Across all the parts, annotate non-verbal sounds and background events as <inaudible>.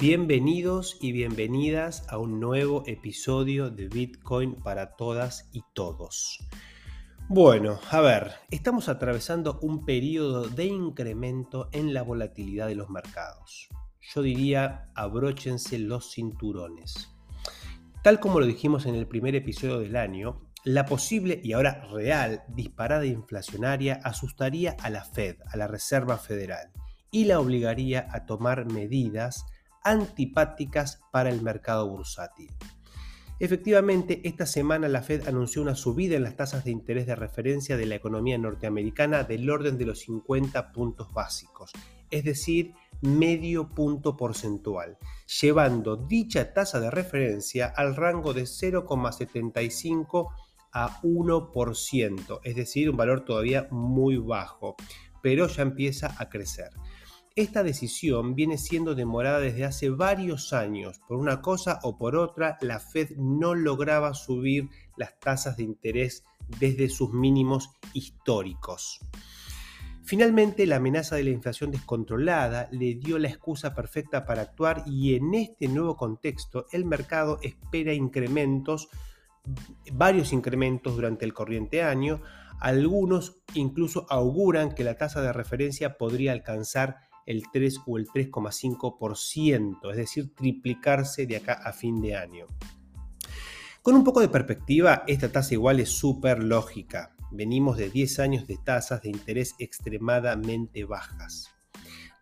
Bienvenidos y bienvenidas a un nuevo episodio de Bitcoin para todas y todos. Bueno, a ver, estamos atravesando un periodo de incremento en la volatilidad de los mercados. Yo diría, abróchense los cinturones. Tal como lo dijimos en el primer episodio del año, la posible y ahora real disparada inflacionaria asustaría a la Fed, a la Reserva Federal, y la obligaría a tomar medidas antipáticas para el mercado bursátil. Efectivamente, esta semana la Fed anunció una subida en las tasas de interés de referencia de la economía norteamericana del orden de los 50 puntos básicos, es decir, medio punto porcentual, llevando dicha tasa de referencia al rango de 0,75 a 1%, es decir, un valor todavía muy bajo, pero ya empieza a crecer. Esta decisión viene siendo demorada desde hace varios años. Por una cosa o por otra, la Fed no lograba subir las tasas de interés desde sus mínimos históricos. Finalmente, la amenaza de la inflación descontrolada le dio la excusa perfecta para actuar y en este nuevo contexto el mercado espera incrementos, varios incrementos durante el corriente año. Algunos incluso auguran que la tasa de referencia podría alcanzar el 3 o el 3,5%, es decir, triplicarse de acá a fin de año. Con un poco de perspectiva, esta tasa igual es súper lógica. Venimos de 10 años de tasas de interés extremadamente bajas.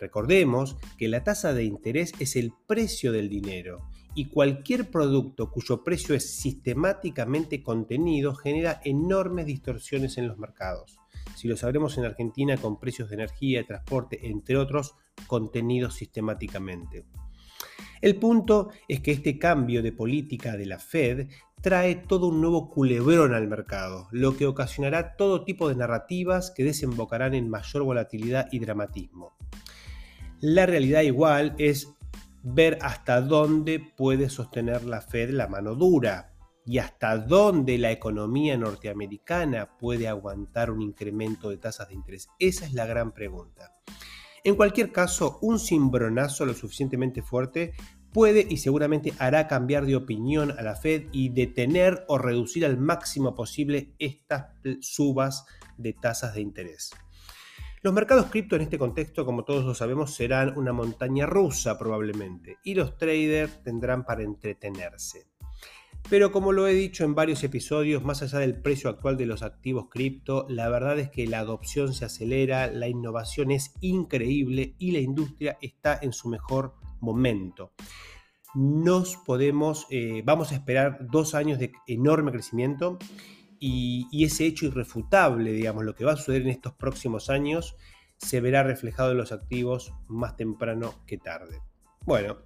Recordemos que la tasa de interés es el precio del dinero y cualquier producto cuyo precio es sistemáticamente contenido genera enormes distorsiones en los mercados si lo sabremos en Argentina con precios de energía, transporte, entre otros, contenidos sistemáticamente. El punto es que este cambio de política de la Fed trae todo un nuevo culebrón al mercado, lo que ocasionará todo tipo de narrativas que desembocarán en mayor volatilidad y dramatismo. La realidad igual es ver hasta dónde puede sostener la Fed la mano dura, y hasta dónde la economía norteamericana puede aguantar un incremento de tasas de interés. Esa es la gran pregunta. En cualquier caso, un cimbronazo lo suficientemente fuerte puede y seguramente hará cambiar de opinión a la Fed y detener o reducir al máximo posible estas subas de tasas de interés. Los mercados cripto en este contexto, como todos lo sabemos, serán una montaña rusa probablemente y los traders tendrán para entretenerse. Pero como lo he dicho en varios episodios, más allá del precio actual de los activos cripto, la verdad es que la adopción se acelera, la innovación es increíble y la industria está en su mejor momento. Nos podemos, eh, vamos a esperar dos años de enorme crecimiento y, y ese hecho irrefutable, digamos, lo que va a suceder en estos próximos años, se verá reflejado en los activos más temprano que tarde. Bueno,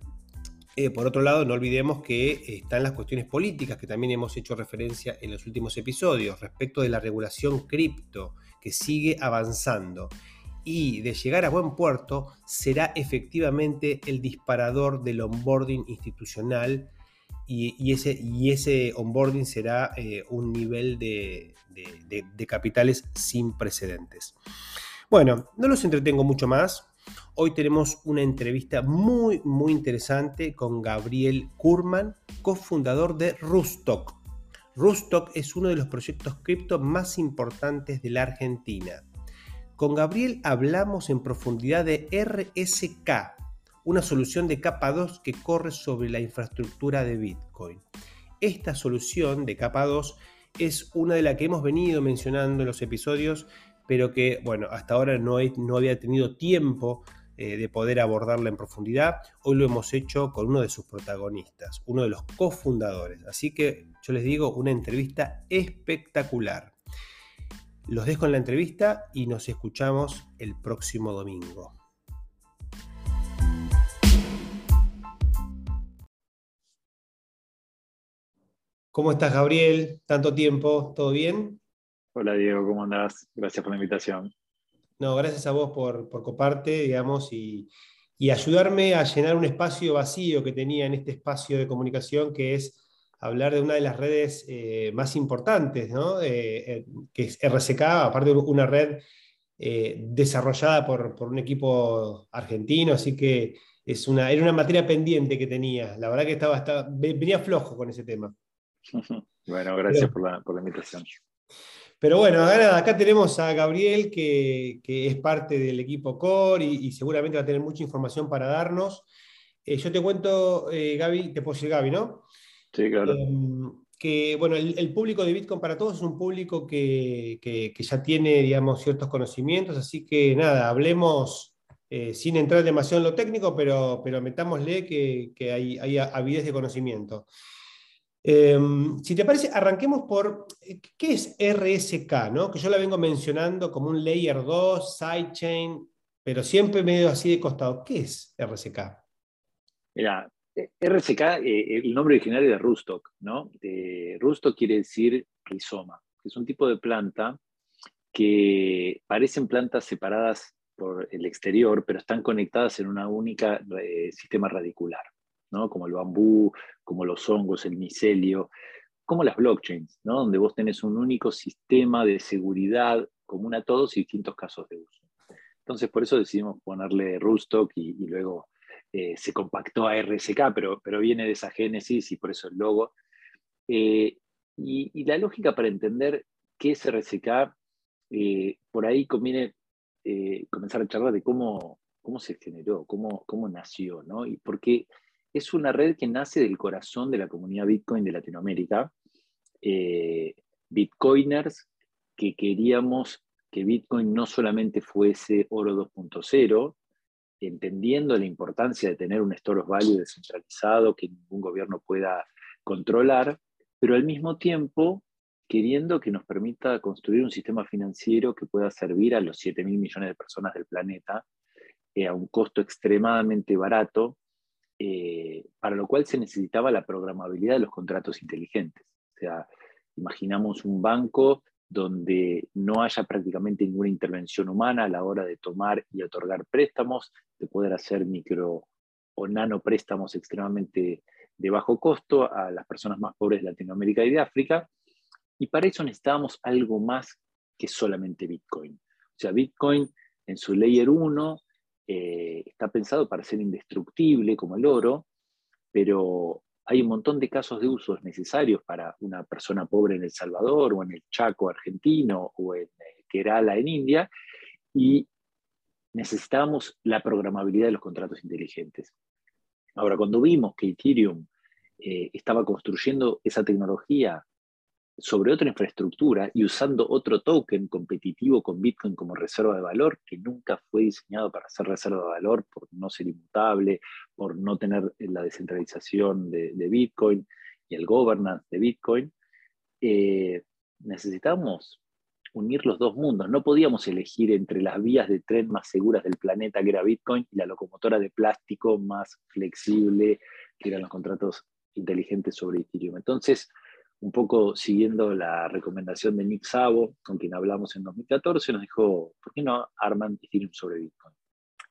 eh, por otro lado, no olvidemos que están las cuestiones políticas que también hemos hecho referencia en los últimos episodios respecto de la regulación cripto que sigue avanzando y de llegar a buen puerto será efectivamente el disparador del onboarding institucional y, ese, onboarding será eh, un nivel de capitales sin precedentes. Bueno, no los entretengo mucho más. Hoy tenemos una entrevista muy, muy interesante con Gabriel Kurman, cofundador de Rustock. Rustock es uno de los proyectos cripto más importantes de la Argentina. Con Gabriel hablamos en profundidad de RSK, una solución de capa 2 que corre sobre la infraestructura de Bitcoin. Esta solución de capa 2 es una de las que hemos venido mencionando en los episodios, pero que, bueno, hasta ahora no, no había tenido tiempo eh, de poder abordarla en profundidad. Hoy lo hemos hecho con uno de sus protagonistas, uno de los cofundadores. Así que yo les digo, una entrevista espectacular. Los dejo en la entrevista y nos escuchamos el próximo domingo. ¿Cómo estás, Gabriel? Tanto tiempo, ¿todo bien? Hola, Diego, ¿cómo andás? Gracias por la invitación. No, gracias a vos por, por coparte, digamos, y, ayudarme a llenar un espacio vacío que tenía en este espacio de comunicación, que es hablar de una de las redes eh, más importantes, ¿no? Eh, eh, que es RCK, aparte de una red desarrollada por, un equipo argentino, así que es una, era una materia pendiente que tenía. La verdad que estaba, venía flojo con ese tema. <laughs> Bueno, gracias por, la, invitación. Pero bueno, acá, tenemos a Gabriel, que, es parte del equipo Core y, seguramente va a tener mucha información para darnos. Eh, yo te cuento, eh, Gaby, te puedo decir Gaby, ¿no? Sí, claro. Em, que bueno, el, público de Bitcoin para todos es un público que, ya tiene, digamos, ciertos conocimientos, así que nada, hablemos eh, sin entrar demasiado en lo técnico, pero, pero metámosle que, hay, hay, avidez de conocimiento. Em, si te parece, arranquemos por qué es RSK, ¿no? que yo la vengo mencionando como un layer 2, sidechain, pero siempre medio así de costado. ¿Qué es RSK? Mira, RSK, eh, el nombre original de Rustock, ¿no? Rustock quiere decir rizoma, que es un tipo de planta que parecen plantas separadas por el exterior, pero están conectadas en una única eh, sistema radicular, ¿no? Como el bambú, como los hongos, el micelio, como las blockchains, ¿no? Donde vos tenés un único sistema de seguridad común a todos y distintos casos de uso. Entonces, por eso decidimos ponerle Rustock y luego eh, se compactó a RSK, pero, pero viene de esa génesis y por eso el logo. Eh, y, la lógica para entender qué es RSK, eh, por ahí conviene comenzar a charlar de cómo, cómo se generó, cómo, cómo nació, ¿no? Y porque es una red que nace del corazón de la comunidad Bitcoin de Latinoamérica, Bitcoiners que queríamos que Bitcoin no solamente fuese oro 2.0, entendiendo la importancia de tener un store of value descentralizado que ningún gobierno pueda controlar, pero al mismo tiempo queriendo que nos permita construir un sistema financiero que pueda servir a los 7 mil millones de personas del planeta eh, a un costo extremadamente barato, eh, para lo cual se necesitaba la programabilidad de los contratos inteligentes. O sea, imaginamos un banco donde no haya prácticamente ninguna intervención humana a la hora de tomar y otorgar préstamos, de poder hacer micro o nano préstamos extremadamente de bajo costo a las personas más pobres de Latinoamérica y de África. Y para eso necesitábamos algo más que solamente Bitcoin. O sea, Bitcoin en su layer 1 eh, está pensado para ser indestructible como el oro, pero hay un montón de casos de usos necesarios para una persona pobre en El Salvador o en el Chaco argentino o en eh, Kerala en India y necesitábamos la programabilidad de los contratos inteligentes. Ahora, cuando vimos que Ethereum eh, estaba construyendo esa tecnología sobre otra infraestructura y usando otro token competitivo con Bitcoin como reserva de valor, que nunca fue diseñado para ser reserva de valor por no ser inmutable, por no tener la descentralización de, Bitcoin y el governance de Bitcoin, eh, necesitamos unir los dos mundos. No podíamos elegir entre las vías de tren más seguras del planeta, que era Bitcoin, y la locomotora de plástico más flexible, que eran los contratos inteligentes sobre Ethereum. Entonces, un poco siguiendo la recomendación de Nick Szabo, con quien hablamos en 2014, nos dijo, ¿por qué no arman Ethereum sobre Bitcoin?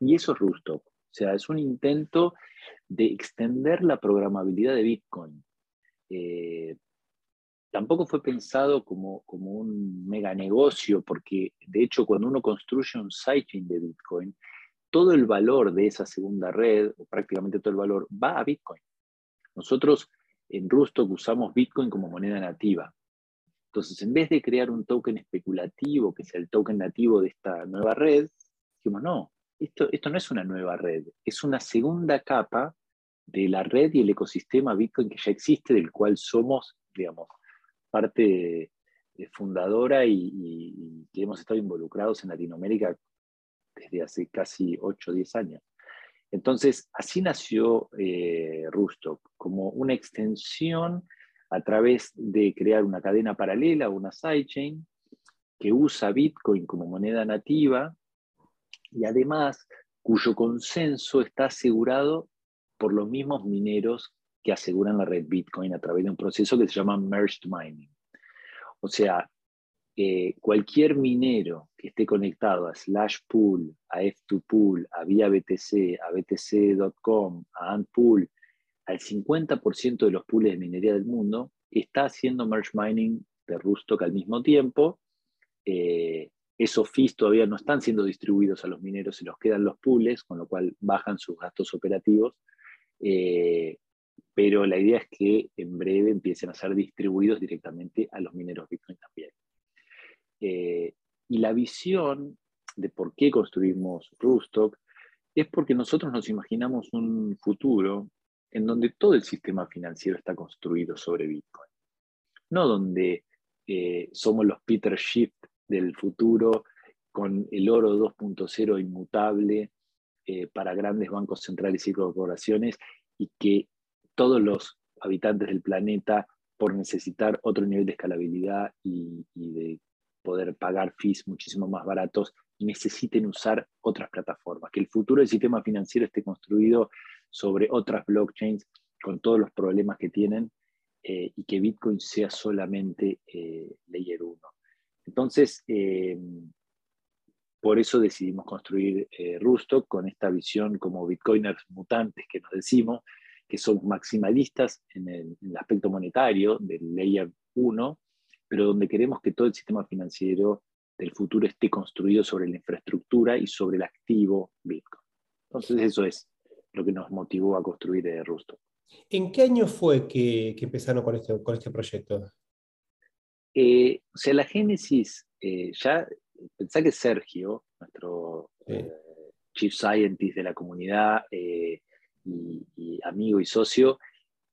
Y eso es Rustock. O sea, es un intento de extender la programabilidad de Bitcoin. Eh, tampoco fue pensado como, como un mega negocio, porque de hecho cuando uno construye un sidechain de Bitcoin, todo el valor de esa segunda red, o prácticamente todo el valor, va a Bitcoin. Nosotros en Rustock usamos Bitcoin como moneda nativa. Entonces, en vez de crear un token especulativo, que sea el token nativo de esta nueva red, dijimos, no, esto, esto no es una nueva red, es una segunda capa de la red y el ecosistema Bitcoin que ya existe, del cual somos, digamos, parte fundadora y, que hemos estado involucrados en Latinoamérica desde hace casi 8 o 10 años. Entonces, así nació eh, Rustock, como una extensión a través de crear una cadena paralela, una sidechain, que usa Bitcoin como moneda nativa y además cuyo consenso está asegurado por los mismos mineros que aseguran la red Bitcoin a través de un proceso que se llama merged mining. O sea, eh, cualquier minero que esté conectado a Slash Pool, a F2Pool, a Vía BTC, a BTC.com, a Antpool, al 50% de los pools de minería del mundo, está haciendo merge mining de Rustock al mismo tiempo, eh, esos fees todavía no están siendo distribuidos a los mineros, se los quedan los pools, con lo cual bajan sus gastos operativos. Eh, pero la idea es que en breve empiecen a ser distribuidos directamente a los mineros Bitcoin también. Eh, y la visión de por qué construimos Rustock es porque nosotros nos imaginamos un futuro en donde todo el sistema financiero está construido sobre Bitcoin. No donde eh, somos los Peter Schiff del futuro con el oro 2.0 inmutable eh, para grandes bancos centrales y corporaciones y que todos los habitantes del planeta, por necesitar otro nivel de escalabilidad y, y de poder pagar fees muchísimo más baratos, necesiten usar otras plataformas, que el futuro del sistema financiero esté construido sobre otras blockchains con todos los problemas que tienen eh, y que Bitcoin sea solamente eh, Layer 1. Entonces, eh, por eso decidimos construir Rustock con esta visión como Bitcoiners mutantes que nos decimos, que son maximalistas en el, en el aspecto monetario del Layer 1, pero donde queremos que todo el sistema financiero del futuro esté construido sobre la infraestructura y sobre el activo Bitcoin. Entonces eso es lo que nos motivó a construir eh, Rusto. ¿En qué año fue que, empezaron con este, con este proyecto? Eh, o sea, la génesis, eh, ya pensá que Sergio, nuestro Chief Scientist de la comunidad y, amigo y socio,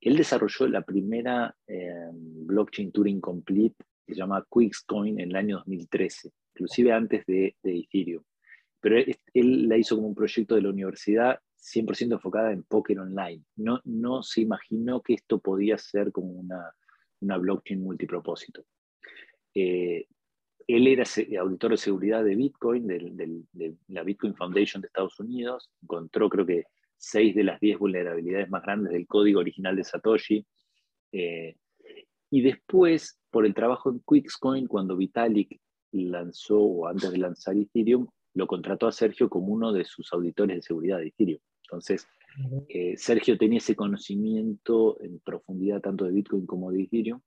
él desarrolló la primera blockchain Turing Complete que se llama Quickscoin en el año 2013, inclusive antes de, de Ethereum. Pero él, la hizo como un proyecto de la universidad 100% enfocada en póker online. No, se imaginó que esto podía ser como una, blockchain multipropósito. Eh, él era auditor de seguridad de Bitcoin, de la Bitcoin Foundation de Estados Unidos. Encontró, creo que, seis de las diez vulnerabilidades más grandes del código original de Satoshi. Eh, y después, por el trabajo en Quickscoin, cuando Vitalik lanzó, o antes de lanzar Ethereum, lo contrató a Sergio como uno de sus auditores de seguridad de Ethereum. Entonces, eh, Sergio tenía ese conocimiento en profundidad tanto de Bitcoin como de Ethereum.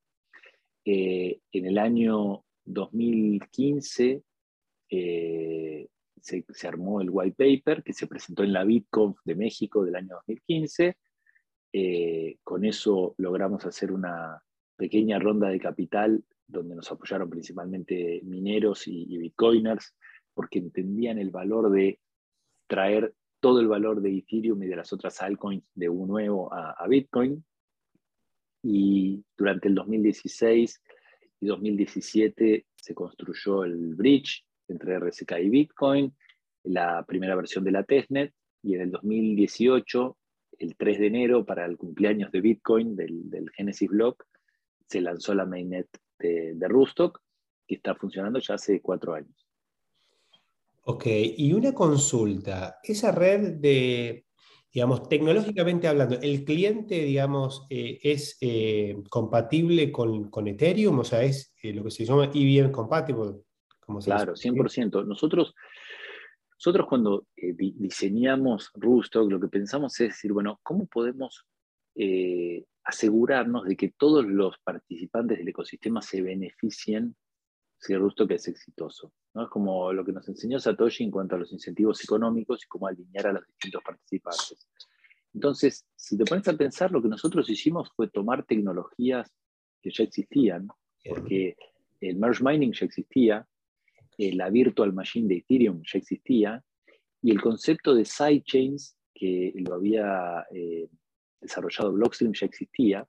Eh, en el año 2015 eh, se, se, armó el white paper que se presentó en la BitConf de México del año 2015. con eso logramos hacer una, pequeña ronda de capital donde nos apoyaron principalmente mineros y, bitcoiners, porque entendían el valor de traer todo el valor de Ethereum y de las otras altcoins de un nuevo a, Bitcoin. Y durante el 2016 y 2017 se construyó el bridge entre RSK y Bitcoin, la primera versión de la testnet, y en el 2018, el 3 de enero, para el cumpleaños de Bitcoin, del, Genesis Block, se lanzó la mainnet de, de Rustock, que está funcionando ya hace cuatro años. Ok, y una consulta, esa red de, digamos, tecnológicamente hablando, ¿el cliente, digamos, eh, es eh, compatible con, con, Ethereum? O sea, ¿es eh, lo que se llama EVM compatible? Claro, 100%. Nosotros, nosotros cuando diseñamos Rustock, lo que pensamos es decir, bueno, ¿cómo podemos asegurarnos de que todos los participantes del ecosistema se beneficien si que es exitoso. ¿no? Es como lo que nos enseñó Satoshi en cuanto a los incentivos económicos y cómo alinear a los distintos participantes. Entonces, si te pones a pensar, lo que nosotros hicimos fue tomar tecnologías que ya existían, porque el merge mining ya existía, eh, la virtual machine de Ethereum ya existía, y el concepto de sidechains, que lo había eh, desarrollado Blockstream ya existía.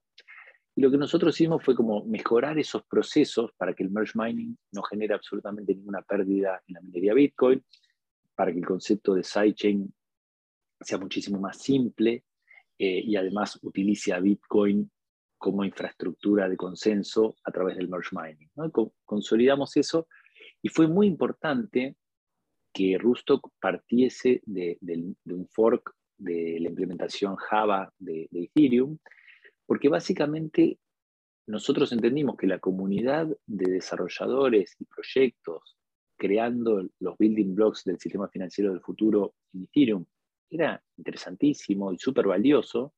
Y lo que nosotros hicimos fue como mejorar esos procesos para que el merge mining no genere absolutamente ninguna pérdida en la minería Bitcoin, para que el concepto de sidechain sea muchísimo más simple eh, y además utilice a Bitcoin como infraestructura de consenso a través del merge mining. Consolidamos eso y fue muy importante que Rustock partiese de, de un fork de la implementación Java de, Ethereum, porque básicamente nosotros entendimos que la comunidad de desarrolladores y proyectos creando los building blocks del sistema financiero del futuro en Ethereum era interesantísimo y súper valioso,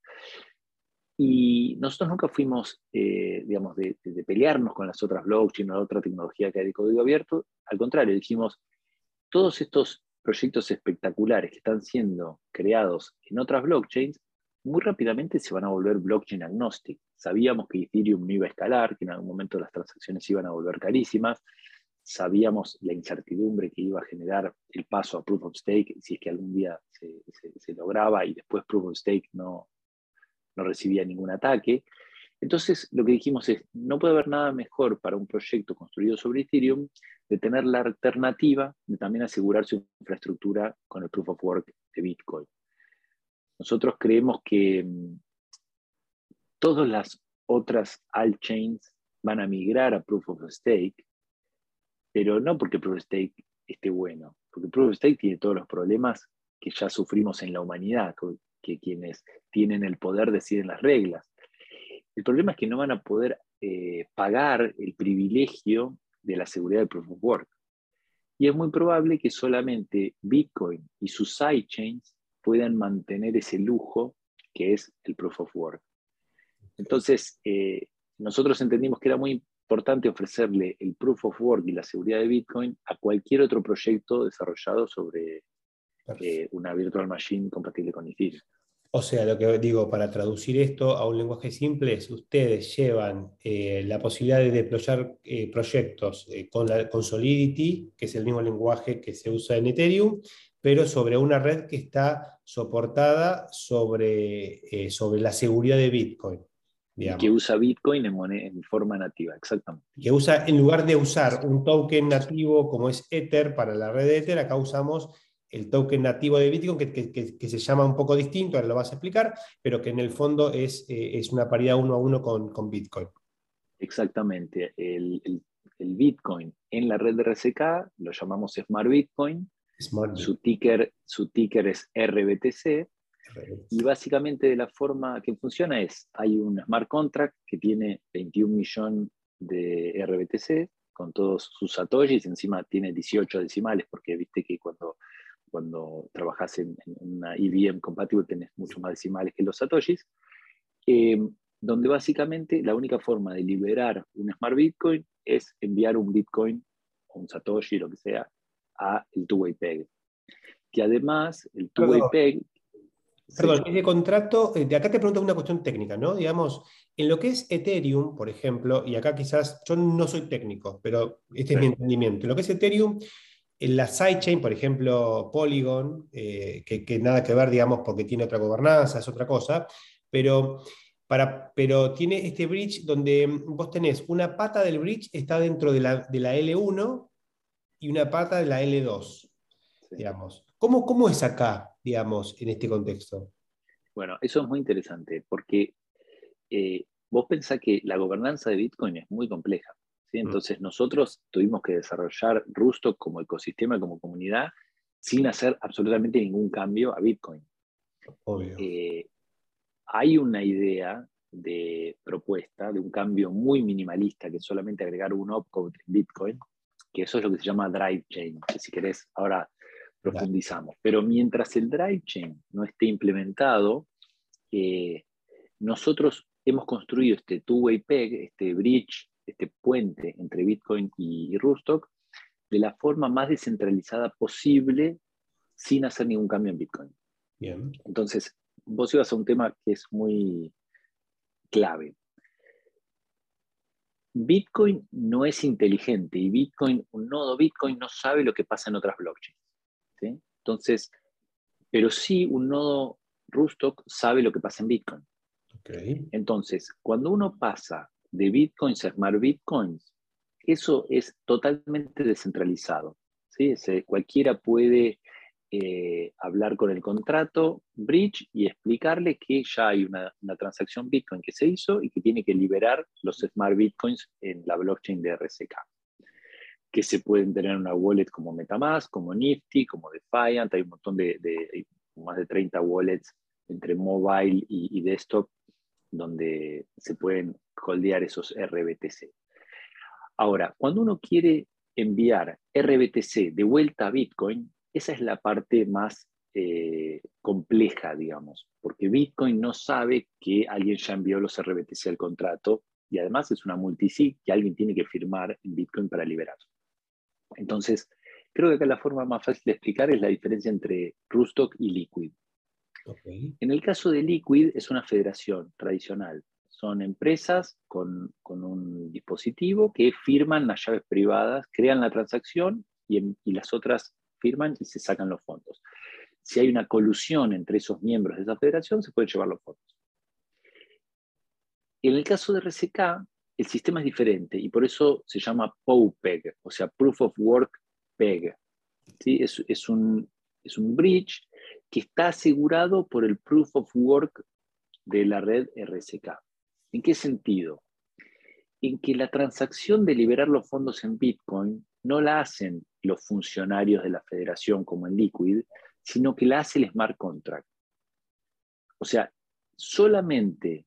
Y nosotros nunca fuimos, eh, digamos, de, pelearnos con las otras blockchain o la otra tecnología que hay de código abierto. Al contrario, dijimos, todos estos proyectos espectaculares que están siendo creados en otras blockchains, muy rápidamente se van a volver blockchain agnostic. Sabíamos que Ethereum no iba a escalar, que en algún momento las transacciones iban a volver carísimas. Sabíamos la incertidumbre que iba a generar el paso a Proof of Stake, si es que algún día se, se lograba y después Proof of Stake no, no recibía ningún ataque. Entonces, lo que dijimos es, no puede haber nada mejor para un proyecto construido sobre Ethereum de tener la alternativa de también asegurar su infraestructura con el Proof of Work de Bitcoin. Nosotros creemos que mm, todas las otras altchains van a migrar a Proof of Stake, pero no porque Proof of Stake esté bueno, porque Proof of Stake tiene todos los problemas que ya sufrimos en la humanidad, que quienes tienen el poder deciden las reglas. El problema es que no van a poder eh, pagar el privilegio de la seguridad del proof of work. Y es muy probable que solamente Bitcoin y sus sidechains puedan mantener ese lujo que es el proof of work. Entonces, eh, nosotros entendimos que era muy importante ofrecerle el proof of work y la seguridad de Bitcoin a cualquier otro proyecto desarrollado sobre eh, una virtual machine compatible con Ethereum. O sea, lo que digo, para traducir esto a un lenguaje simple es, ustedes llevan eh, la posibilidad de deployar eh, proyectos con, la, con Solidity, que es el mismo lenguaje que se usa en Ethereum, pero sobre una red que está soportada sobre, sobre la seguridad de Bitcoin. Que usa Bitcoin en, en, forma nativa, exactamente. Que usa, en lugar de usar un token nativo como es Ether para la red de Ether, acá usamos el token nativo de Bitcoin, que, se llama un poco distinto, ahora lo vas a explicar, pero que en el fondo es, eh, es una paridad uno a uno con, Bitcoin. Exactamente. El, Bitcoin en la red de RSK lo llamamos Smart Bitcoin. Su, ticker, su ticker es RBTC. Y básicamente de la forma que funciona es, hay un smart contract que tiene 21 millones de RBTC con todos sus satoshis, encima tiene 18 decimales, porque viste que cuando cuando trabajas en, una IBM compatible tenés mucho más decimales que los satoshis, eh, donde básicamente la única forma de liberar un Smart Bitcoin es enviar un Bitcoin o un satoshi, lo que sea, a el two-way peg. Que además el two-way peg... Perdón, ese contrato, eh, de acá te pregunto una cuestión técnica, ¿no? Digamos, en lo que es Ethereum, por ejemplo, y acá quizás, yo no soy técnico, pero este es mi entendimiento, en lo que es Ethereum, en la sidechain, por ejemplo, Polygon, eh, que, nada que ver, digamos, porque tiene otra gobernanza, es otra cosa, pero, para, pero tiene este bridge donde vos tenés una pata del bridge está dentro de la, de la L1 y una pata de la L2, digamos. ¿Cómo, ¿Cómo es acá, digamos, en este contexto? Bueno, eso es muy interesante, porque eh, vos pensás que la gobernanza de Bitcoin es muy compleja. Mm. Entonces nosotros tuvimos que desarrollar Rusto como ecosistema, como comunidad, sin hacer absolutamente ningún cambio a Bitcoin. Eh, hay una idea de propuesta de un cambio muy minimalista, que es solamente agregar un opcode en Bitcoin, que eso es lo que se llama drive chain, que si querés ahora profundizamos. Pero mientras el drive chain no esté implementado, eh, nosotros hemos construido este two-way peg, este bridge este puente entre Bitcoin y, Rustock de la forma más descentralizada posible sin hacer ningún cambio en Bitcoin. Bien. Entonces, vos ibas a un tema que es muy clave. Bitcoin no es inteligente y Bitcoin, un nodo Bitcoin no sabe lo que pasa en otras blockchains. Entonces, pero sí un nodo Rustock sabe lo que pasa en Bitcoin. Okay. Entonces, cuando uno pasa de bitcoins a smart bitcoins, eso es totalmente descentralizado. ¿sí? cualquiera puede eh, hablar con el contrato bridge y explicarle que ya hay una, transacción bitcoin que se hizo y que tiene que liberar los smart bitcoins en la blockchain de RSK. Que se pueden tener una wallet como Metamask, como Nifty, como Defiant, hay un montón de, más de 30 wallets entre mobile y desktop donde se pueden holdear esos RBTC. Ahora, cuando uno quiere enviar RBTC de vuelta a Bitcoin, esa es la parte más eh, compleja, digamos, porque Bitcoin no sabe que alguien ya envió los RBTC al contrato y además es una multisig que alguien tiene que firmar en Bitcoin para liberar. Entonces, creo que acá la forma más fácil de explicar es la diferencia entre Rustock y Liquid. En el caso de Liquid es una federación tradicional. Son empresas con, un dispositivo que firman las llaves privadas, crean la transacción y, y las otras firman y se sacan los fondos si hay una colusión entre esos miembros de esa federación, se pueden llevar los fondos. En el caso de RCK, el sistema es diferente y por eso se llama POPEG, o sea, Proof of Work PEG. ¿Sí? Es, un, es un bridge que está asegurado por el Proof of Work de la red RSK. ¿En qué sentido? En que la transacción de liberar los fondos en Bitcoin no la hacen los funcionarios de la federación como en Liquid, sino que la hace el smart contract. O sea, solamente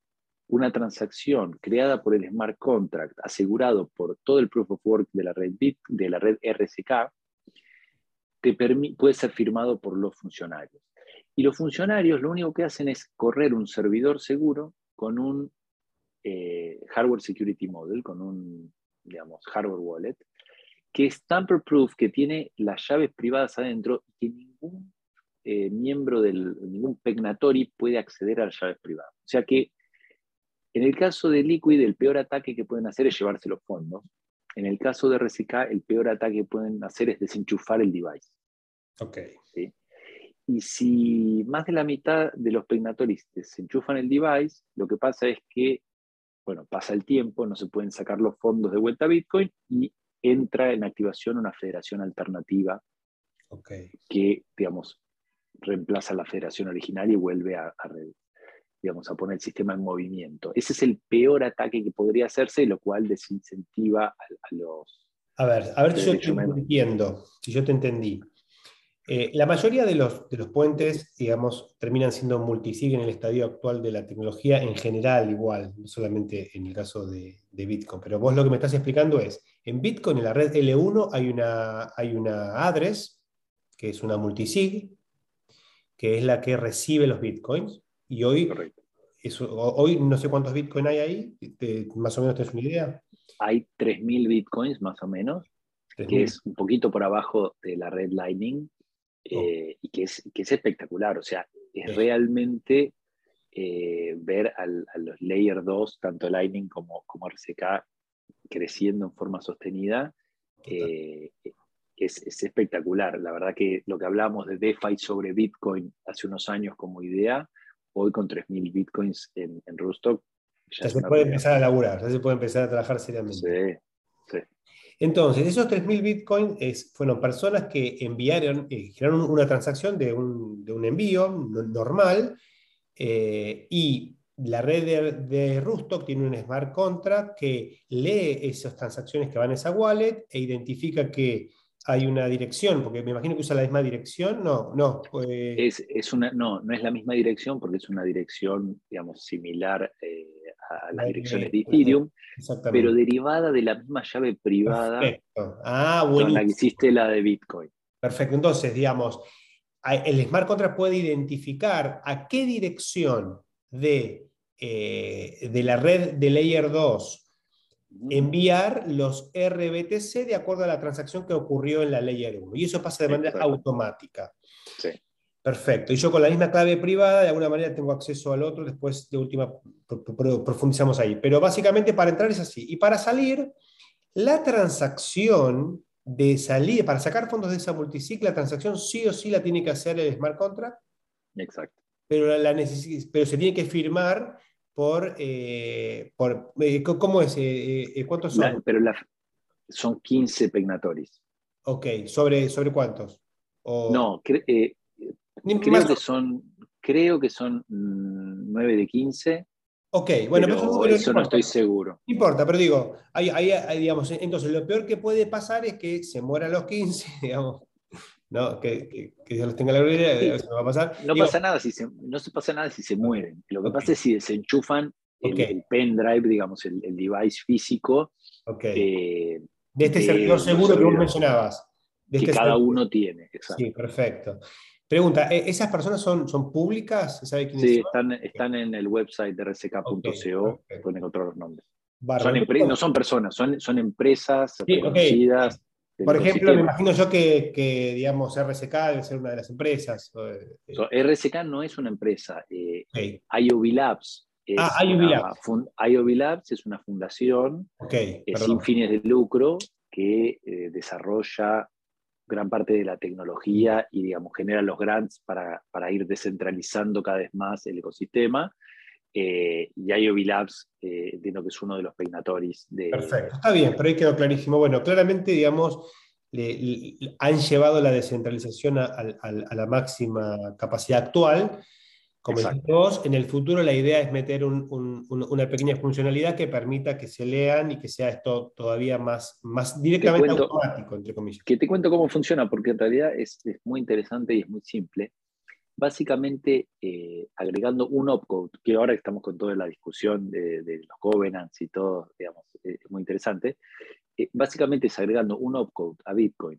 una transacción creada por el smart contract, asegurado por todo el proof of work de la red, Bit, de la red RSK, puede ser firmado por los funcionarios. Y los funcionarios lo único que hacen es correr un servidor seguro con un eh, hardware security model, con un, digamos, hardware wallet, que es tamper proof, que tiene las llaves privadas adentro y que ningún eh, miembro de ningún Pegnatori puede acceder a las llaves privadas. O sea que en el caso de Liquid, el peor ataque que pueden hacer es llevarse los fondos. En el caso de RCK, el peor ataque que pueden hacer es desenchufar el device. Ok. Y si más de la mitad de los Pegnatoris desenchufan el device, lo que pasa es que, bueno, pasa el tiempo, no se pueden sacar los fondos de vuelta a Bitcoin y entra en activación una federación alternativa okay. que, digamos, reemplaza la federación original y vuelve a, digamos, a poner el sistema en movimiento. Ese es el peor ataque que podría hacerse, lo cual desincentiva a, los... A ver, a ver si yo te entiendo, si yo te entendí. Eh, la mayoría de los, de los puentes, digamos, terminan siendo multisig en el estadio actual de la tecnología en general igual, no solamente en el caso de, de, Bitcoin. Pero vos lo que me estás explicando es, en Bitcoin, en la red L1, hay una, hay una address, que es una multisig, que es la que recibe los bitcoins. Y hoy, hoy no sé cuántos bitcoins hay ahí, más o menos tienes una idea. Hay 3.000 bitcoins más o menos, que es un poquito por abajo de la red Lightning oh. eh, y que es, que es espectacular. O sea, es realmente eh, ver a los Layer 2, tanto Lightning como, como RCK, creciendo en forma sostenida es, espectacular. La verdad que lo que hablamos de DeFi sobre Bitcoin hace unos años como idea, hoy con 3.000 Bitcoins en, en Rustock. Ya, se puede empezar a laburar, ya se puede empezar a trabajar seriamente. Sí, sí. Entonces, esos 3.000 Bitcoins fueron personas que enviaron, eh, generaron una transacción de un, de un envío normal eh, y la red de, de, Rustock tiene un smart contract que lee esas transacciones que van a esa wallet e identifica que hay una dirección, porque me imagino que usa la misma dirección, no, no. Es, es, una, no, no es la misma dirección porque es una dirección, digamos, similar eh, a las direcciones de Ethereum, pero derivada de la misma llave privada Perfecto. Ah, con la que hiciste la de Bitcoin. Perfecto, entonces, digamos, el smart contract puede identificar a qué dirección de, eh, de la red de Layer 2 enviar los RBTC de acuerdo a la transacción que ocurrió en la Layer 1. Y eso pasa de manera automática. Sí. Perfecto. Y yo con la misma clave privada, de alguna manera tengo acceso al otro, después de última profundizamos ahí. Pero básicamente para entrar es así. Y para salir, la transacción de salir, para sacar fondos de esa multisig, la transacción sí o sí la tiene que hacer el smart contract. Exacto. Pero, la pero se tiene que firmar por, eh, por eh, ¿cómo es? Eh, ¿Cuántos son? pero son 15 pegnatoris. Ok, ¿sobre, sobre cuántos? No, creo que son, creo que son 9 mm, de 15. Ok, bueno, pero eso no, estoy seguro. No importa, pero digo, hay, digamos, entonces lo peor que puede pasar es que se mueran los 15, <laughs> digamos, ¿no? Que, que, que, Dios los tenga la gloria, eso no va a pasar. No pasa nada si se, no se pasa nada si se mueren. Lo que pasa es si desenchufan el, pendrive, digamos, el, el, device físico. Eh, de este servidor seguro que vos mencionabas. que este cada uno tiene, exacto. Sí, perfecto. Pregunta, ¿e-, ¿esas personas son, son públicas? ¿Sabe sí, Están, están en el website de rck.co, pueden encontrar los nombres. no son personas, son, son empresas reconocidas. Por ejemplo, me imagino yo que, digamos, RSK debe ser una de las empresas. Eh, RSK no es una empresa. Eh, IOB Labs. Es ah, IOB Labs. IOB Labs es una fundación sin fines de lucro que eh, desarrolla gran parte de la tecnología y, digamos, genera los grants para, para ir descentralizando cada vez más el ecosistema. Eh, y IOB Labs, eh, entiendo que es uno de los peinatoris de... Perfecto, está bien, pero ahí quedó clarísimo. Bueno, claramente, digamos, han llevado la descentralización a, la máxima capacidad actual. Como vos, en el futuro la idea es meter una pequeña funcionalidad que permita que se lean y que sea esto todavía más, más directamente automático, entre comillas. Que te cuento cómo funciona, porque en realidad es, es muy interesante y es muy simple básicamente eh, agregando un opcode, que ahora estamos con toda la discusión de, los covenants y todo, digamos, eh, es muy interesante, eh, básicamente es agregando un opcode a Bitcoin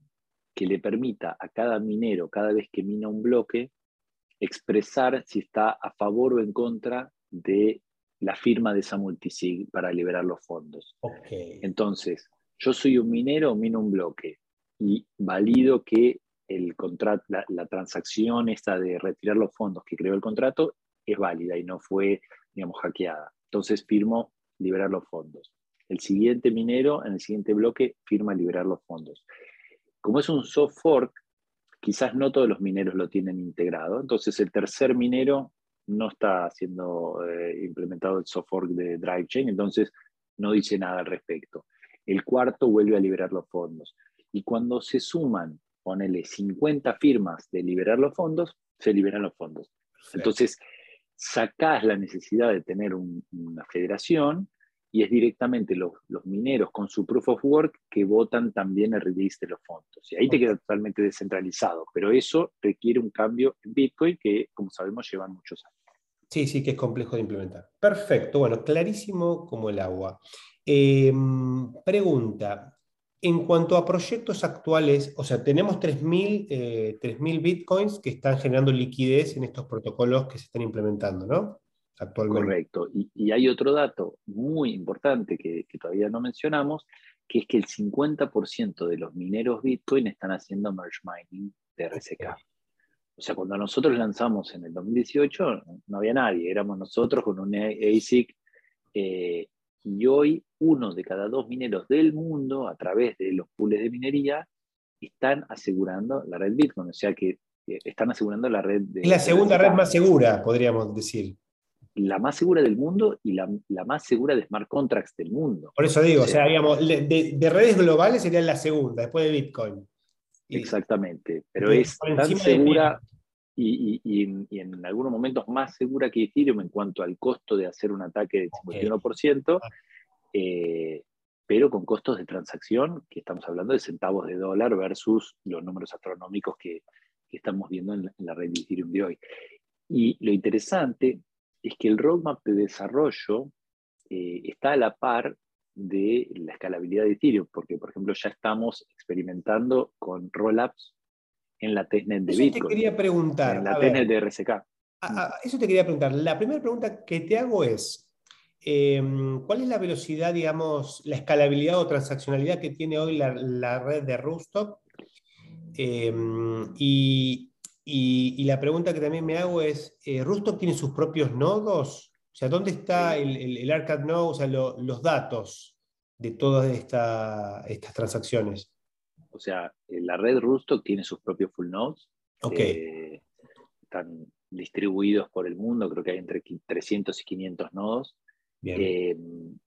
que le permita a cada minero, cada vez que mina un bloque, expresar si está a favor o en contra de la firma de esa multisig para liberar los fondos. Entonces, yo soy un minero, mino un bloque y valido que el contrato, la, transacción esta de retirar los fondos que creó el contrato es válida y no fue, digamos, hackeada. Entonces firmo liberar los fondos. El siguiente minero, en el siguiente bloque, firma liberar los fondos. Como es un soft fork, quizás no todos los mineros lo tienen integrado. Entonces el tercer minero no está siendo eh, implementado el soft fork de DriveChain, entonces no dice nada al respecto. El cuarto vuelve a liberar los fondos. Y cuando se suman ponele 50 firmas de liberar los fondos, se liberan los fondos. Entonces, sacás la necesidad de tener una federación y es directamente los, mineros con su proof of work que votan también el release de los fondos. Y ahí te queda totalmente descentralizado, pero eso requiere un cambio en Bitcoin que, como sabemos, llevan muchos años. Sí, sí, que es complejo de implementar. Perfecto, bueno, clarísimo como el agua. Em, pregunta, en cuanto a proyectos actuales, o sea, tenemos 3.000 eh, bitcoins que están generando liquidez en estos protocolos que se están implementando, ¿no? Actualmente. Correcto. Y, hay otro dato muy importante que, todavía no mencionamos, que es que el 50% de los mineros bitcoin están haciendo merge mining de RSK. O sea, cuando nosotros lanzamos en el 2018, no había nadie, éramos nosotros con un ASIC eh, y hoy uno de cada dos mineros del mundo, a través de los pools de minería, están asegurando la red Bitcoin, o sea que están asegurando la red de... Es la segunda red más segura, podríamos decir. La más segura del mundo y la, más segura de smart contracts del mundo. Por eso digo, o sea, digamos, de, redes globales sería la segunda, después de Bitcoin. Exactamente, pero es tan segura y, en, algunos momentos más segura que Ethereum en cuanto al costo de hacer un ataque del 51%, ah. Eh, pero con costos de transacción que estamos hablando de centavos de dólar versus los números astronómicos que, estamos viendo en la, red de Ethereum de hoy. Y lo interesante es que el roadmap de desarrollo eh, está a la par de la escalabilidad de Ethereum, porque por ejemplo ya estamos experimentando con rollups en la testnet de eso te quería preguntar. En la testnet de RSK. eso te quería preguntar. La primera pregunta que te hago es, em, ¿cuál es la velocidad, digamos, la escalabilidad o transaccionalidad que tiene hoy la, red de Roostock? Em, y, la pregunta que también me hago es, eh, ¿Roostock tiene sus propios nodos? O sea, ¿dónde está el, el, Arcade node, o sea, los datos de todas estas transacciones? O sea, eh, la red Rustock tiene sus propios full nodes. Okay. están distribuidos por el mundo, creo que hay entre 300 y 500 nodos. Em,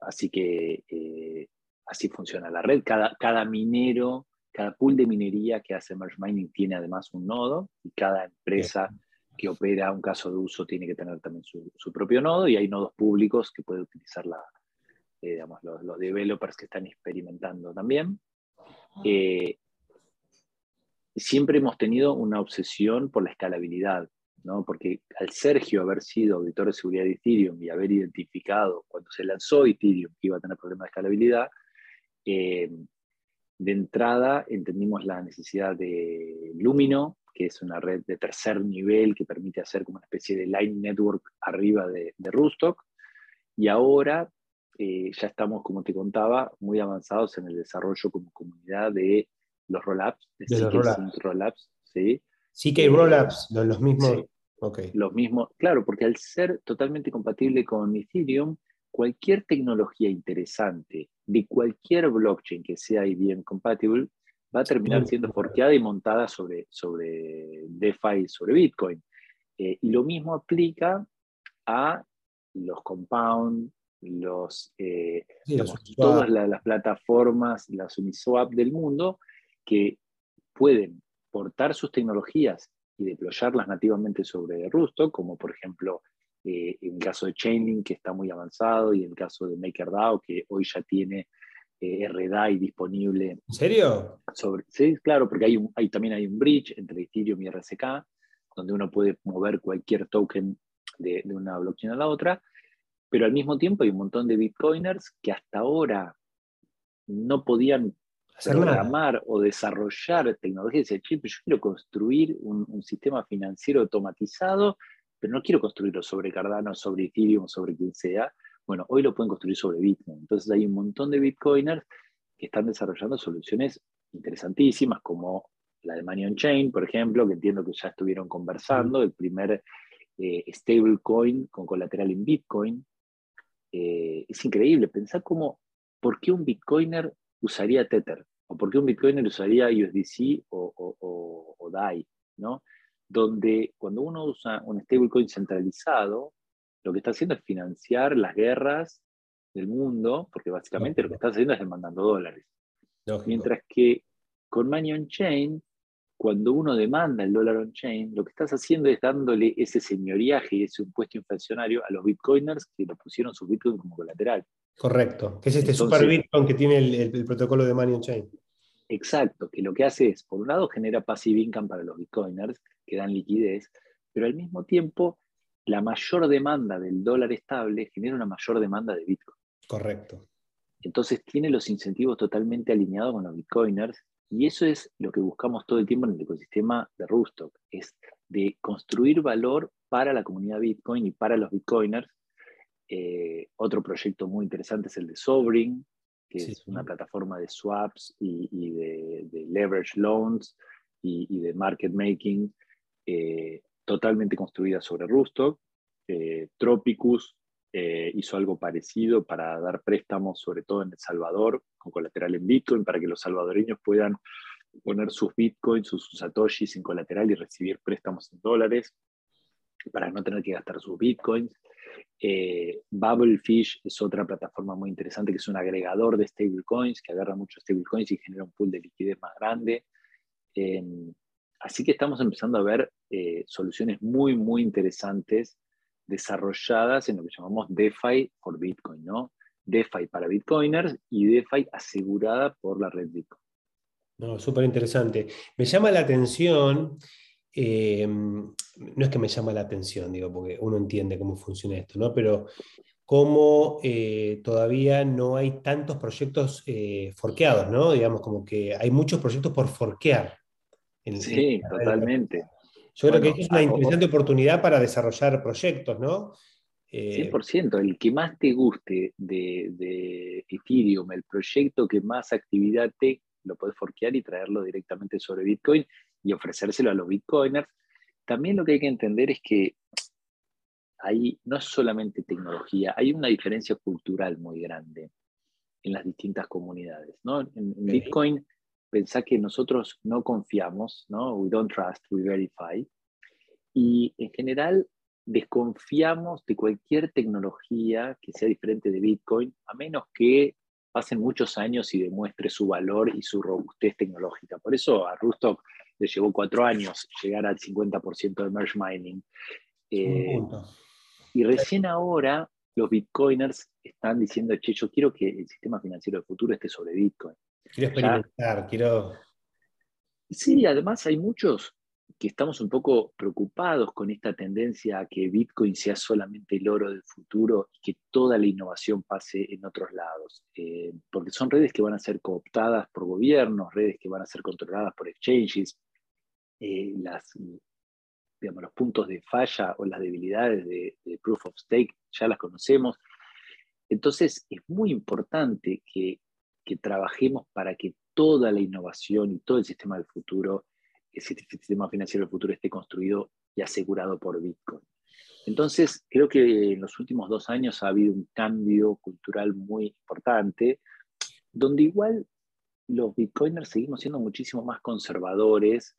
así que eh, así funciona la red. Cada, cada minero, cada pool de minería que hace merge mining tiene además un nodo y cada empresa que opera un caso de uso tiene que tener también su, propio nodo y hay nodos públicos que puede utilizar la, eh, digamos, los, los, developers que están experimentando también. Eh, siempre hemos tenido una obsesión por la escalabilidad, ¿no? porque al Sergio haber sido auditor de seguridad de Ethereum y haber identificado cuando se lanzó Ethereum que iba a tener problemas de escalabilidad, eh, de entrada entendimos la necesidad de Lumino, que es una red de tercer nivel que permite hacer como una especie de line network arriba de, de Rustock. Y ahora eh, ya estamos, como te contaba, muy avanzados en el desarrollo como comunidad de los rollups, de, De los CK rollups, ¿sí? CK Eh, Rollups, los, los mismos. sí. Los mismos, claro, porque al ser totalmente compatible con Ethereum, cualquier tecnología interesante de cualquier blockchain que sea IBM compatible va a terminar siendo forqueada y montada sobre, sobre DeFi, sobre Bitcoin. Eh, y lo mismo aplica a los compound, los, eh, Sí, digamos, todas la- las plataformas, las Uniswap del mundo, que pueden portar sus tecnologías y deployarlas nativamente sobre Rusto, como por ejemplo eh, en el caso de Chainlink, que está muy avanzado, y en el caso de MakerDAO, que hoy ya tiene eh, RDAI disponible ¿En serio? sobre, sí, claro, porque hay, un, hay también hay un bridge entre Ethereum y RSK, donde uno puede mover cualquier token de, de una blockchain a la otra, pero al mismo tiempo hay un montón de bitcoiners que hasta ahora no podían Hacer nada. programar o desarrollar tecnología. Dice, "Che, pero yo quiero construir un, un sistema financiero automatizado, pero no quiero construirlo sobre Cardano, sobre Ethereum, sobre quien sea. Bueno, hoy lo pueden construir sobre Bitcoin. Entonces hay un montón de bitcoiners que están desarrollando soluciones interesantísimas, como la de Money on Chain, por ejemplo, que entiendo que ya estuvieron conversando, el primer eh, stablecoin con colateral en Bitcoin. Eh, es increíble pensar cómo, ¿por qué un bitcoiner usaría Tether? ¿O por qué un bitcoiner usaría USDC o, o, o, o DAI? ¿no? Donde cuando uno usa un stablecoin centralizado, lo que está haciendo es financiar las guerras del mundo, porque básicamente lo que está haciendo es demandando dólares. Lógico. Mientras que con Money on Chain, cuando uno demanda el dólar on chain, lo que estás haciendo es dándole ese señoriaje y ese impuesto inflacionario a los bitcoiners que lo pusieron su bitcoin como colateral. Correcto. Que es este Entonces- super Bitcoin que tiene el, el- el protocolo de Money on Chain. Exacto, que lo que hace es, por un lado, genera passive income para los bitcoiners, que dan liquidez, pero al mismo tiempo, la mayor demanda del dólar estable genera una mayor demanda de bitcoin. Correcto. Entonces tiene los incentivos totalmente alineados con los bitcoiners y eso es lo que buscamos todo el tiempo en el ecosistema de Rustock, es de construir valor para la comunidad Bitcoin y para los bitcoiners. Eh, otro proyecto muy interesante es el de Sobring, que Sí. es una plataforma de swaps y, y de, de leverage loans y, y de market making eh, totalmente construida sobre Rustock. Eh, Tropicus eh, hizo algo parecido para dar préstamos, sobre todo en El Salvador, con colateral en Bitcoin, para que los salvadoreños puedan poner sus Bitcoins, sus, sus satoshis en colateral y recibir préstamos en dólares, para no tener que gastar sus Bitcoins. Eh, Bubblefish es otra plataforma muy interesante que es un agregador de stablecoins que agarra muchos stablecoins y genera un pool de liquidez más grande. Eh, así que estamos empezando a ver eh, soluciones muy, muy interesantes desarrolladas en lo que llamamos DeFi for Bitcoin, ¿no? DeFi para Bitcoiners y DeFi asegurada por la red Bitcoin. No, súper interesante. Me llama la atención, eh, no es que me llama la atención, digo, porque uno entiende cómo funciona esto, ¿no? Pero cómo eh, todavía no hay tantos proyectos eh, forqueados, ¿no? Digamos, como que hay muchos proyectos por forquear. en- Sí, totalmente. Yo creo que es una interesante oportunidad para desarrollar proyectos, ¿no? Eh, 100%, el que más te guste de, de Ethereum, el proyecto que más actividad te, lo puedes forquear y traerlo directamente sobre Bitcoin y ofrecérselo a los Bitcoiners. También lo que hay que entender es que hay, no es solamente tecnología, hay una diferencia cultural muy grande en las distintas comunidades. ¿no? En, en. Bitcoin, pensá que nosotros no confiamos, ¿no? We don't trust, we verify. Y en general desconfiamos de cualquier tecnología que sea diferente de Bitcoin, a menos que pasen muchos años y demuestre su valor y su robustez tecnológica. Por eso a Rustock le llevó cuatro años llegar al 50% de merge mining. Eh, y recién ahora los bitcoiners están diciendo, che, yo quiero que el sistema financiero del futuro esté sobre Bitcoin. Quiero experimentar, quiero. Sí, además hay muchos que estamos un poco preocupados con esta tendencia a que Bitcoin sea solamente el oro del futuro y que toda la innovación pase en otros lados, Eh, porque son redes que van a ser cooptadas por gobiernos, redes que van a ser controladas por exchanges. Eh, las, digamos, los puntos de falla o las debilidades de, Proof of Stake ya las conocemos. Entonces es muy importante que, que trabajemos para que toda la innovación y todo el sistema del futuro, el sistema financiero del futuro esté construido y asegurado por Bitcoin. Entonces, creo que en los últimos dos años ha habido un cambio cultural muy importante, donde igual los bitcoiners seguimos siendo muchísimo más conservadores.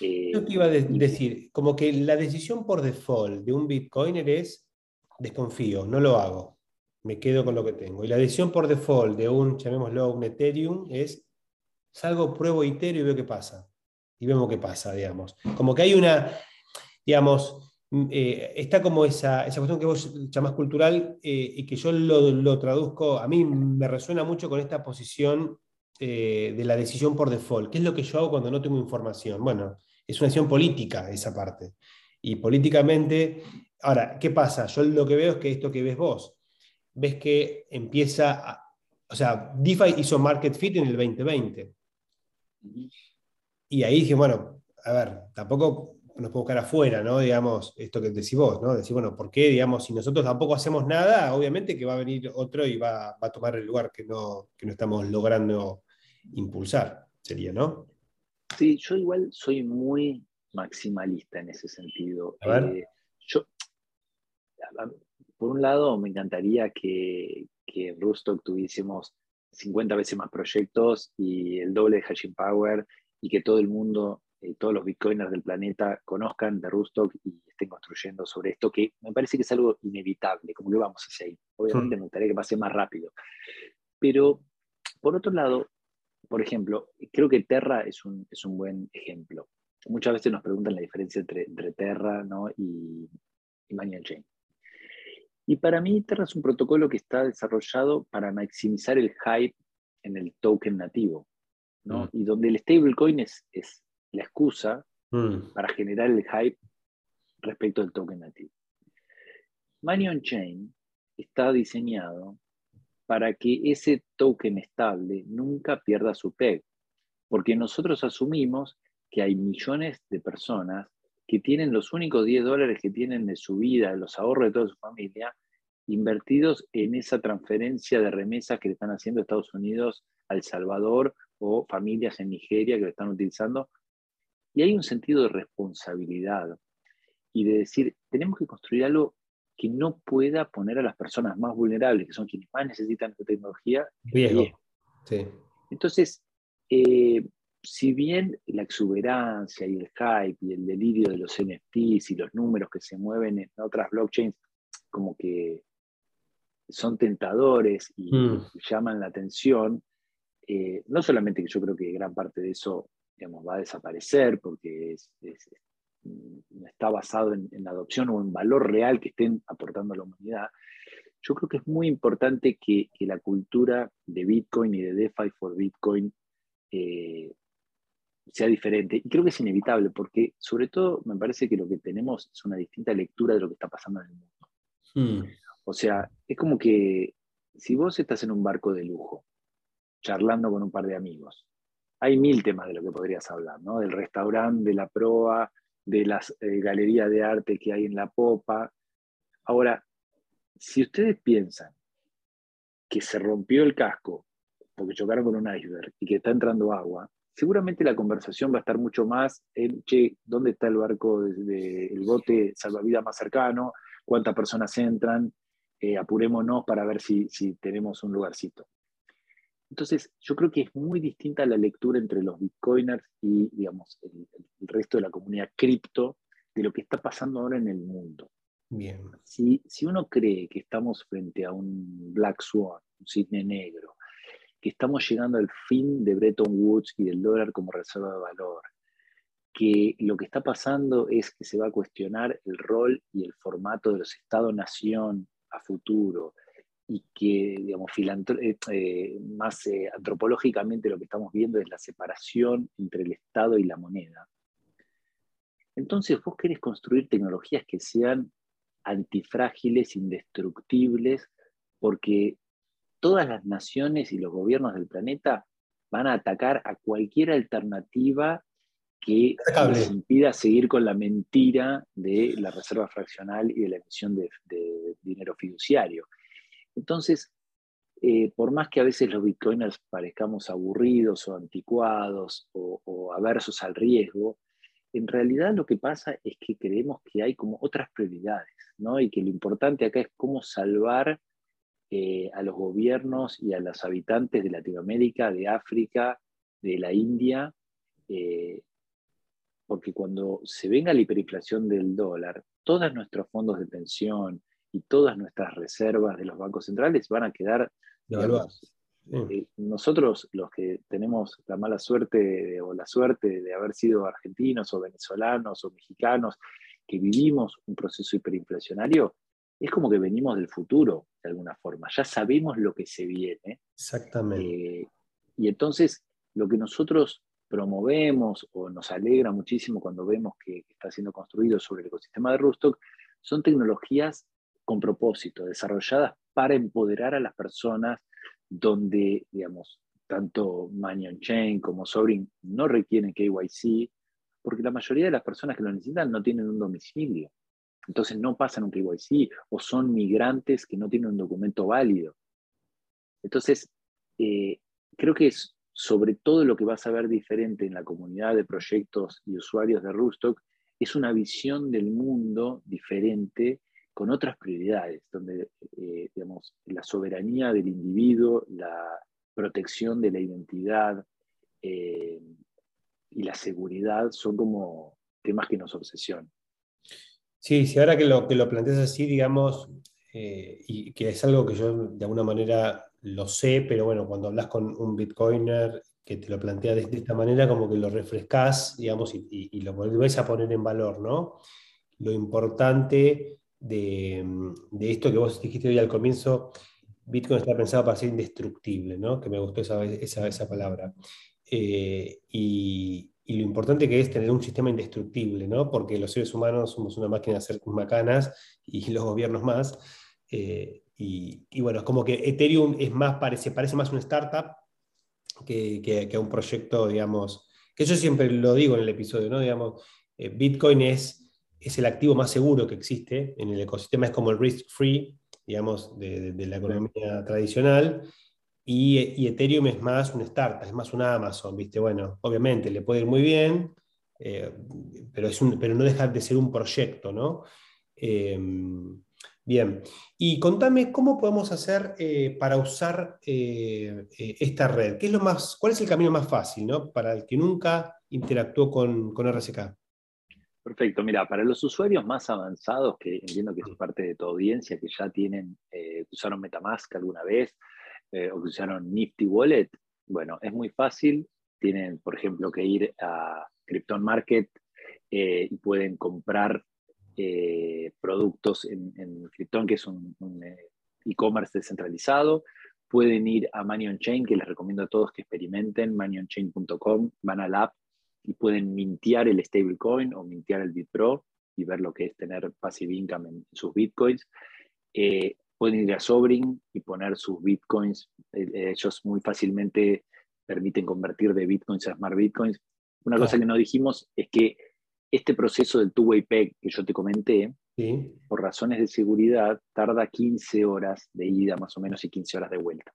Eh, Yo te iba a decir, como que la decisión por default de un bitcoiner es desconfío, no lo hago, me quedo con lo que tengo. Y la decisión por default de un, llamémoslo, un Ethereum es salgo, pruebo Ethereum y veo qué pasa. Y vemos qué pasa, digamos. Como que hay una, digamos, Mm, eh, está como esa, esa, cuestión que vos llamás cultural eh, y que yo lo, traduzco, a mí me resuena mucho con esta posición eh, de la decisión por default. ¿Qué es lo que yo hago cuando no tengo información? Bueno, es una decisión política esa parte. Y políticamente, ahora, ¿qué pasa? Yo lo que veo es que esto que ves vos, ves que empieza, o sea, DeFi hizo Market Fit en el 2020. Y ahí dije, bueno, a ver, tampoco nos puede buscar afuera, ¿no? Digamos, esto que decís vos, ¿no? Decir, bueno, ¿por qué, digamos, si nosotros tampoco hacemos nada, obviamente que va a venir otro y va, a tomar el lugar que no, no estamos logrando impulsar, sería, ¿no? Sí, yo igual soy muy maximalista en ese sentido. Eh, yo, por un lado, me encantaría que, que en Rustock tuviésemos 50 veces más proyectos y el doble de hashing power y que todo el mundo eh, todos los bitcoiners del planeta conozcan de Rustock y estén construyendo sobre esto, que me parece que es algo inevitable, como que vamos hacia ahí. Obviamente hmm. me gustaría que pase más rápido. Pero, por otro lado, por ejemplo, creo que Terra es un, es un buen ejemplo. Muchas veces nos preguntan la diferencia entre, entre Terra ¿no? y, y Chain. Y para mí, Terra es un protocolo que está desarrollado para maximizar el hype en el token nativo, ¿no? Hmm. Y donde el stablecoin es, es la excusa mm. para generar el hype respecto al token nativo. Money on Chain está diseñado para que ese token estable nunca pierda su PEG, porque nosotros asumimos que hay millones de personas que tienen los únicos 10 dólares que tienen de su vida, los ahorros de toda su familia, invertidos en esa transferencia de remesas que le están haciendo Estados Unidos a El Salvador o familias en Nigeria que lo están utilizando. Y hay un sentido de responsabilidad y de decir, tenemos que construir algo que no pueda poner a las personas más vulnerables, que son quienes más necesitan tecnología, riesgo. Entonces, eh, si bien la exuberancia y el hype y el delirio de los NFTs y los números que se mueven en otras blockchains, como que son tentadores y mm. llaman la atención, eh, no solamente que yo creo que gran parte de eso va a desaparecer porque no está basado en, la adopción o en valor real que estén aportando a la humanidad, yo creo que es muy importante que, la cultura de Bitcoin y de DeFi for Bitcoin eh, sea diferente. Y creo que es inevitable, porque sobre todo me parece que lo que tenemos es una distinta lectura de lo que está pasando en el mundo. Hmm. O sea, es como que si vos estás en un barco de lujo, charlando con un par de amigos, hay mil temas de lo que podrías hablar, ¿no? Del restaurante, de la proa, de las eh, galerías de arte que hay en la popa. Ahora, si ustedes piensan que se rompió el casco porque chocaron con un iceberg y que está entrando agua, seguramente la conversación va a estar mucho más en, che, ¿dónde está el barco, el bote salvavidas más cercano? ¿Cuántas personas entran? Eh, apurémonos para ver si, si tenemos un lugarcito. Entonces, yo creo que es muy distinta la lectura entre los bitcoiners y, digamos, el, resto de la comunidad cripto de lo que está pasando ahora en el mundo. Bien. Si, si uno cree que estamos frente a un Black Swan, un cisne negro, que estamos llegando al fin de Bretton Woods y del dólar como reserva de valor, que lo que está pasando es que se va a cuestionar el rol y el formato de los Estados-nación a futuro, y que, digamos, eh, eh, más eh, antropológicamente lo que estamos viendo es la separación entre el Estado y la moneda. Entonces vos querés construir tecnologías que sean antifrágiles, indestructibles, porque todas las naciones y los gobiernos del planeta van a atacar a cualquier alternativa que les impida seguir con la mentira de la reserva fraccional y de la emisión de, dinero fiduciario. Entonces, eh, por más que a veces los bitcoiners parezcamos aburridos o anticuados o, aversos al riesgo, en realidad lo que pasa es que creemos que hay como otras prioridades, ¿no? Y que lo importante acá es cómo salvar eh, a los gobiernos y a los habitantes de Latinoamérica, de África, de la India, eh, porque cuando se venga la hiperinflación del dólar, todos nuestros fondos de pensión y todas nuestras reservas de los bancos centrales van a quedar eh, nosotros, los que tenemos la mala suerte o la suerte de haber sido argentinos o venezolanos o mexicanos que vivimos un proceso hiperinflacionario, es como que venimos del futuro, de alguna forma. Ya sabemos lo que se viene. Exactamente. Eh, y entonces, lo que nosotros promovemos o nos alegra muchísimo cuando vemos que está siendo construido sobre el ecosistema de Rustock, son tecnologías con propósito, desarrolladas para empoderar a las personas donde, digamos, tanto Manion Chain como Sobrin no requieren KYC, porque la mayoría de las personas que lo necesitan no tienen un domicilio. Entonces no pasan un KYC o son migrantes que no tienen un documento válido. Entonces, eh, creo que es sobre todo lo que vas a ver diferente en la comunidad de proyectos y usuarios de Rustock, es una visión del mundo diferente con otras prioridades, donde eh, digamos, la soberanía del individuo, la protección de la identidad eh, y la seguridad son como temas que nos obsesionan. Sí, sí, ahora que lo, que lo planteas así, digamos, eh, y que es algo que yo de alguna manera lo sé, pero bueno, cuando hablas con un bitcoiner que te lo plantea de, esta manera, como que lo refrescas, digamos, y, lo volvés a poner en valor, ¿no? Lo importante de, esto que vos dijiste hoy al comienzo, Bitcoin está pensado para ser indestructible, ¿no? Que me gustó esa, esa, palabra. Eh, y, lo importante que es tener un sistema indestructible, ¿no? Porque los seres humanos somos una máquina de hacer macanas y <laughs> los gobiernos más. Eh, y, bueno, es como que Ethereum es más, parece, parece más una startup que, que, un proyecto, digamos, que yo siempre lo digo en el episodio, ¿no? Digamos, eh, Bitcoin es, es el activo más seguro que existe en el ecosistema, es como el risk free, digamos, de, de, la economía tradicional. Y, y, Ethereum es más una startup, es más una Amazon, ¿viste? Bueno, obviamente le puede ir muy bien, eh, pero, es un, pero no deja de ser un proyecto, ¿no? Eh, Bien, y contame cómo podemos hacer eh, para usar eh, esta red. ¿Qué es lo más, ¿Cuál es el camino más fácil ¿no? para el que nunca interactuó con, con RSK? Perfecto, mira, para los usuarios más avanzados, que entiendo que es parte de tu audiencia, que ya tienen, usaron Metamask alguna vez o que usaron Nifty Wallet, bueno, es muy fácil. Tienen, por ejemplo, que ir a Krypton Market y pueden comprar eh, productos en, en Krypton, que es un, eh, e-commerce descentralizado. Pueden ir a Manion Chain, que les recomiendo a todos que experimenten, manionchain.com, van al app y pueden mintear el stablecoin o mintear el BitPro y ver lo que es tener passive income en sus bitcoins. Eh, pueden ir a Sobring y poner sus bitcoins. ellos muy fácilmente permiten convertir de bitcoins a smart bitcoins. Una cosa que no dijimos es que este proceso del two-way peg que yo te comenté, por razones de seguridad, tarda 15 horas de ida más o menos y 15 horas de vuelta.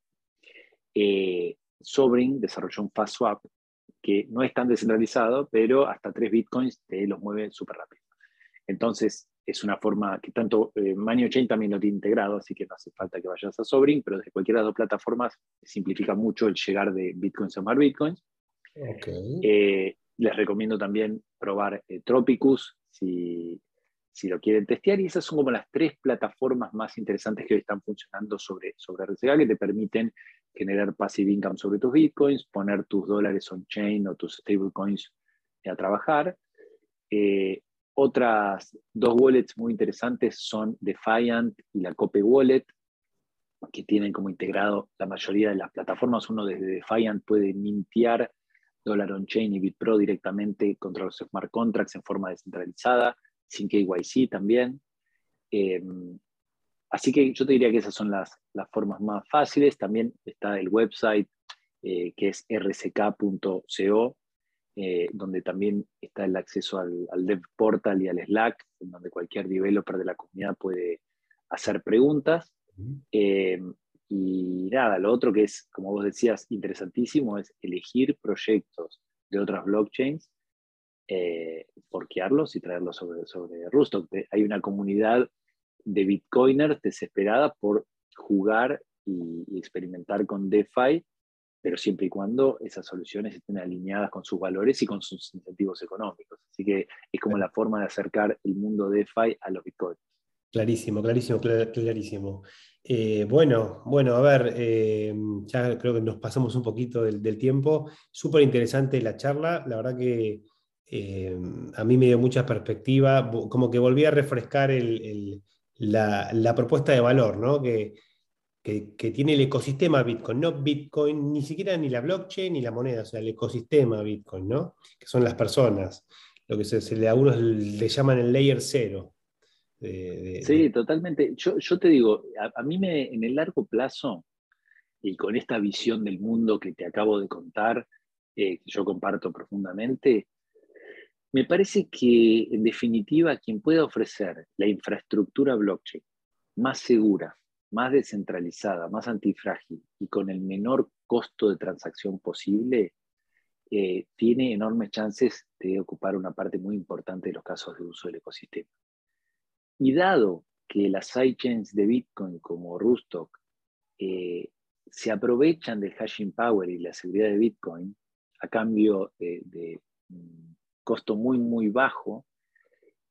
Eh, Sobring desarrolló un fast swap que no es tan descentralizado, pero hasta 3 bitcoins te los mueve súper rápido. Entonces, es una forma que tanto eh, Chain también lo tiene integrado, así que no hace falta que vayas a Sobring, pero desde cualquiera de las dos plataformas simplifica mucho el llegar de bitcoins a más bitcoins. Okay. Eh, les recomiendo también probar eh, Tropicus si, si, lo quieren testear. Y esas son como las tres plataformas más interesantes que hoy están funcionando sobre, sobre RCA que te permiten generar passive income sobre tus bitcoins, poner tus dólares on-chain o tus stablecoins a trabajar. Eh, otras dos wallets muy interesantes son Defiant y la Cope Wallet, que tienen como integrado la mayoría de las plataformas. Uno desde Defiant puede mintear Dollar On Chain y BitPro directamente contra los smart contracts en forma descentralizada, sin KYC también. Em, así que yo te diría que esas son las, las formas más fáciles. También está el website eh, que es rck.co, eh, donde también está el acceso al, Dev Portal y al Slack, donde cualquier developer de la comunidad puede hacer preguntas. Eh, y nada, lo otro que es, como vos decías, interesantísimo es elegir proyectos de otras blockchains, forquearlos y traerlos sobre, sobre Rustock. Hay una comunidad de bitcoiners desesperada por jugar y, experimentar con DeFi, pero siempre y cuando esas soluciones estén alineadas con sus valores y con sus incentivos económicos. Así que es como la forma de acercar el mundo DeFi a los bitcoins. Clarísimo, clarísimo, clarísimo. Eh, bueno, bueno, a ver, eh, ya creo que nos pasamos un poquito del, tiempo. Súper interesante la charla, la verdad que eh, a mí me dio mucha perspectiva, como que volví a refrescar la, propuesta de valor, ¿no? Que, que, tiene el ecosistema Bitcoin, no Bitcoin, ni siquiera ni la blockchain ni la moneda, o sea, el ecosistema Bitcoin, ¿no? Que son las personas, lo que se, le, a algunos le llaman el layer cero sí, totalmente. Yo, te digo, a, mí me, en el largo plazo, y con esta visión del mundo que te acabo de contar, eh, que yo comparto profundamente, me parece que en definitiva quien pueda ofrecer la infraestructura blockchain más segura, más descentralizada, más antifrágil y con el menor costo de transacción posible, eh, tiene enormes chances de ocupar una parte muy importante de los casos de uso del ecosistema. Y dado que las sidechains de Bitcoin como Rustock eh, se aprovechan del hashing power y la seguridad de Bitcoin a cambio de, un costo muy, muy bajo,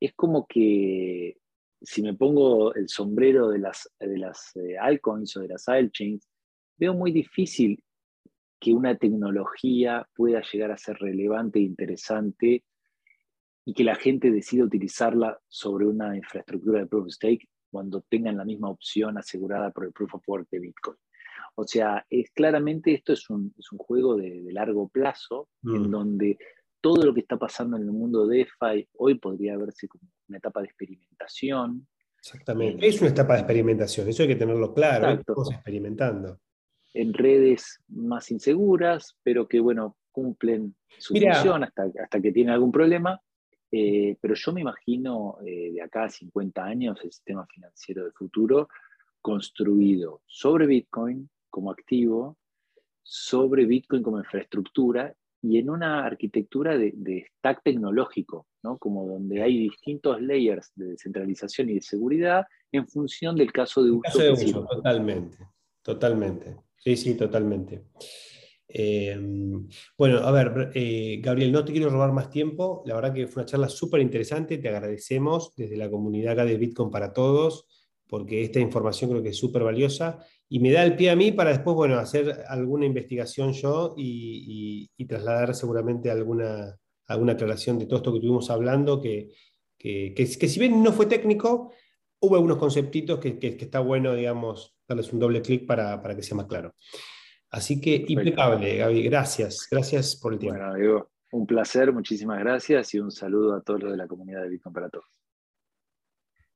es como que si me pongo el sombrero de las, de las eh, altcoins o de las altchains, veo muy difícil que una tecnología pueda llegar a ser relevante e interesante y que la gente decida utilizarla sobre una infraestructura de Proof of Stake cuando tengan la misma opción asegurada por el Proof of Work de Bitcoin. O sea, es, claramente esto es un, es un juego de, largo plazo en mm. donde todo lo que está pasando en el mundo de DeFi hoy podría verse como una etapa de experimentación. Exactamente, es una etapa de experimentación, eso hay que tenerlo claro, estamos experimentando. En redes más inseguras, pero que bueno, cumplen su función hasta, hasta que tienen algún problema, eh, pero yo me imagino eh, de acá a 50 años el sistema financiero del futuro construido sobre Bitcoin como activo, sobre Bitcoin como infraestructura y en una arquitectura de, stack tecnológico, ¿no? como donde hay distintos layers de descentralización y de seguridad en función del caso de uso. Caso de uso totalmente, totalmente. Sí, sí, totalmente. Em, bueno, a ver, eh, Gabriel, no te quiero robar más tiempo. La verdad que fue una charla súper interesante. Te agradecemos desde la comunidad acá de Bitcoin para todos, porque esta información creo que es súper valiosa y me da el pie a mí para después, bueno, hacer alguna investigación yo y, trasladar seguramente alguna, alguna aclaración de todo esto que estuvimos hablando, que, que, que, si bien no fue técnico, hubo algunos conceptitos que, está bueno, digamos, darles un doble clic para, para que sea más claro. Así que impecable, Gaby. Gracias. Gracias por el tiempo. Bueno, un placer, muchísimas gracias y un saludo a todos los de la comunidad de Bitcoin para todos.